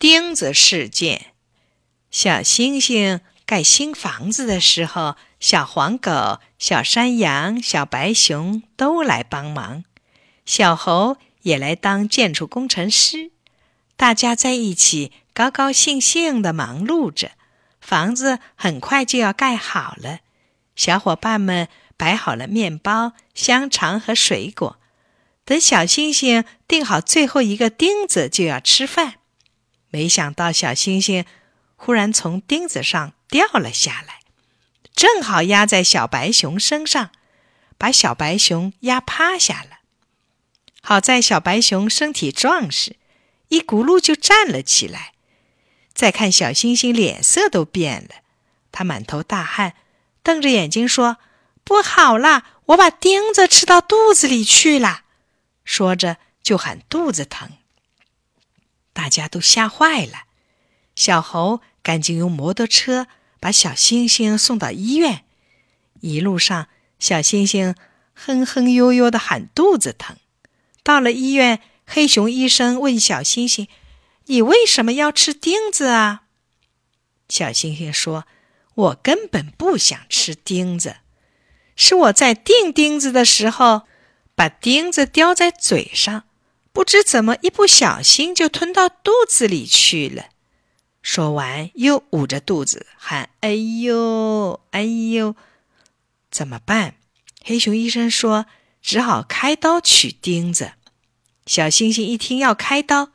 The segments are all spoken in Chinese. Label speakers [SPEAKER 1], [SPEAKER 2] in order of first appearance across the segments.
[SPEAKER 1] 钉子事件。小星星盖新房子的时候，小黄狗、小山羊、小白熊都来帮忙，小猴也来当建筑工程师。大家在一起高高兴兴地忙碌着，房子很快就要盖好了。小伙伴们摆好了面包、香肠和水果。等小星星钉好最后一个钉子，就要吃饭。没想到小星星忽然从钉子上掉了下来，正好压在小白熊身上，把小白熊压趴下了。好在小白熊身体壮实，一咕噜就站了起来。再看小星星，脸色都变了，他满头大汗，瞪着眼睛说：“不好啦，我把钉子吃到肚子里去了。”说着就喊肚子疼。大家都吓坏了，小猴赶紧用摩托车把小星星送到医院。一路上，小星星哼哼悠悠的喊肚子疼。到了医院，黑熊医生问小星星：“你为什么要吃钉子啊？”小星星说：“我根本不想吃钉子，是我在钉钉子的时候把钉子叼在嘴上。”不知怎么一不小心就吞到肚子里去了。说完，又捂着肚子喊：“哎呦，哎呦，怎么办？”黑熊医生说：“只好开刀取钉子。”小星星一听要开刀，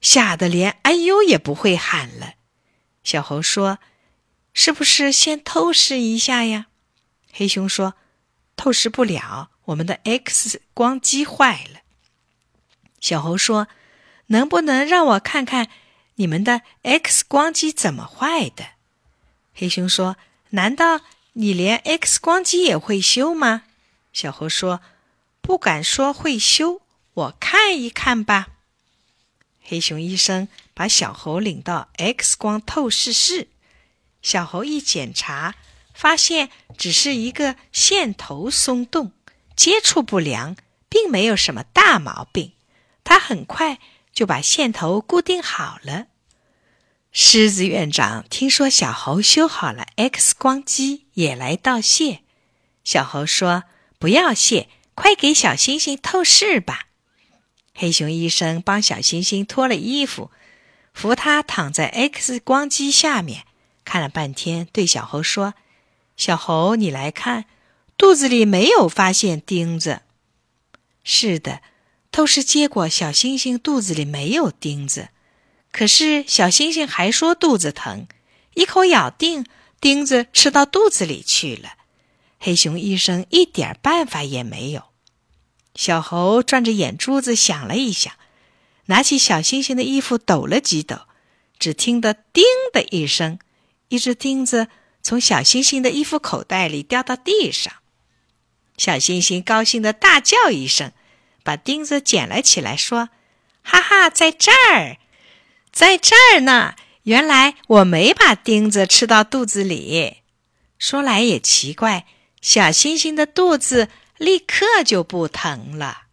[SPEAKER 1] 吓得连“哎呦”也不会喊了。小猴说：“是不是先透视一下呀？”黑熊说：“透视不了，我们的 X 光机坏了。”小猴说：“能不能让我看看你们的 X 光机怎么坏的？”黑熊说：“难道你连 X 光机也会修吗？”小猴说：“不敢说会修，我看一看吧。”黑熊医生把小猴领到 X 光透视室，小猴一检查，发现只是一个线头松动，接触不良，并没有什么大毛病。他很快就把线头固定好了。狮子院长听说小猴修好了 X 光机，也来道谢。小猴说：“不要谢，快给小星星透视吧。”黑熊医生帮小星星脱了衣服，扶他躺在 X 光机下面，看了半天，对小猴说：“小猴，你来看，肚子里没有发现钉子。”是的。都是结果，小星星肚子里没有钉子，可是小星星还说肚子疼，一口咬定钉子吃到肚子里去了。黑熊医生一点办法也没有。小猴转着眼珠子想了一想，拿起小星星的衣服抖了几抖，只听得“叮”的一声，一只钉子从小星星的衣服口袋里掉到地上。小星星高兴的大叫一声。把钉子捡了起来，说：“哈哈，在这儿，在这儿呢！原来我没把钉子吃到肚子里。说来也奇怪，小星星的肚子立刻就不疼了。”